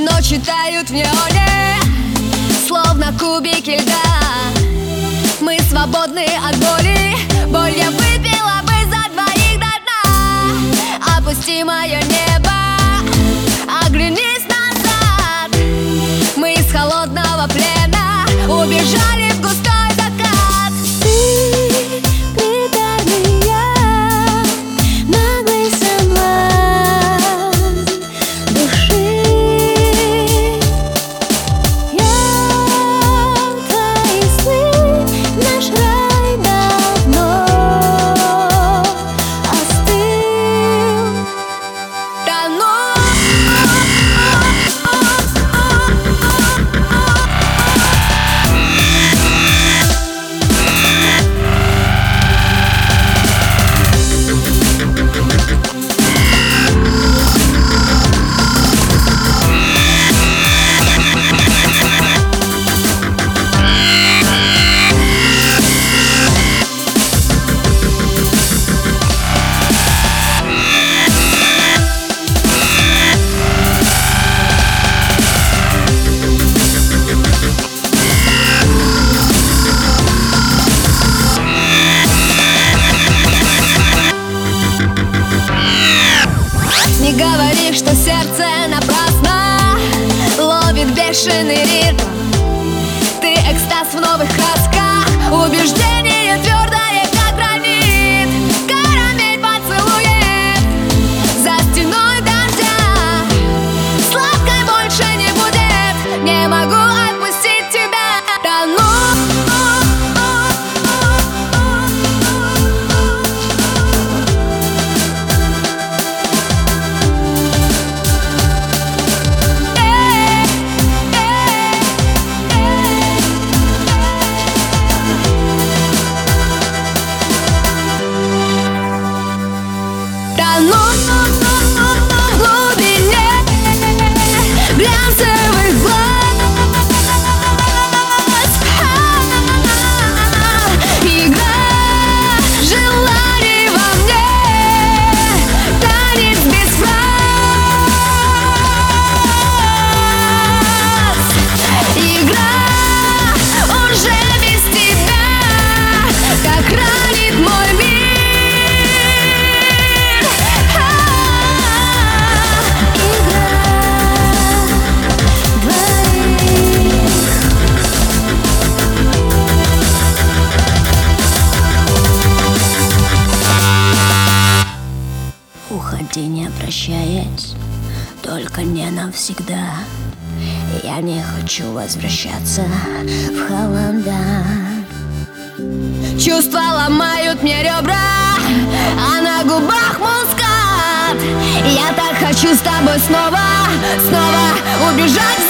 Ночи тают в неоне Словно кубики льда Мы свободны от боли Боль я вы возвращаясь, только не навсегда. Я не хочу возвращаться в Холланда. Чувства ломают мне ребра, а на губах мускат. Я так хочу с тобой снова, снова убежать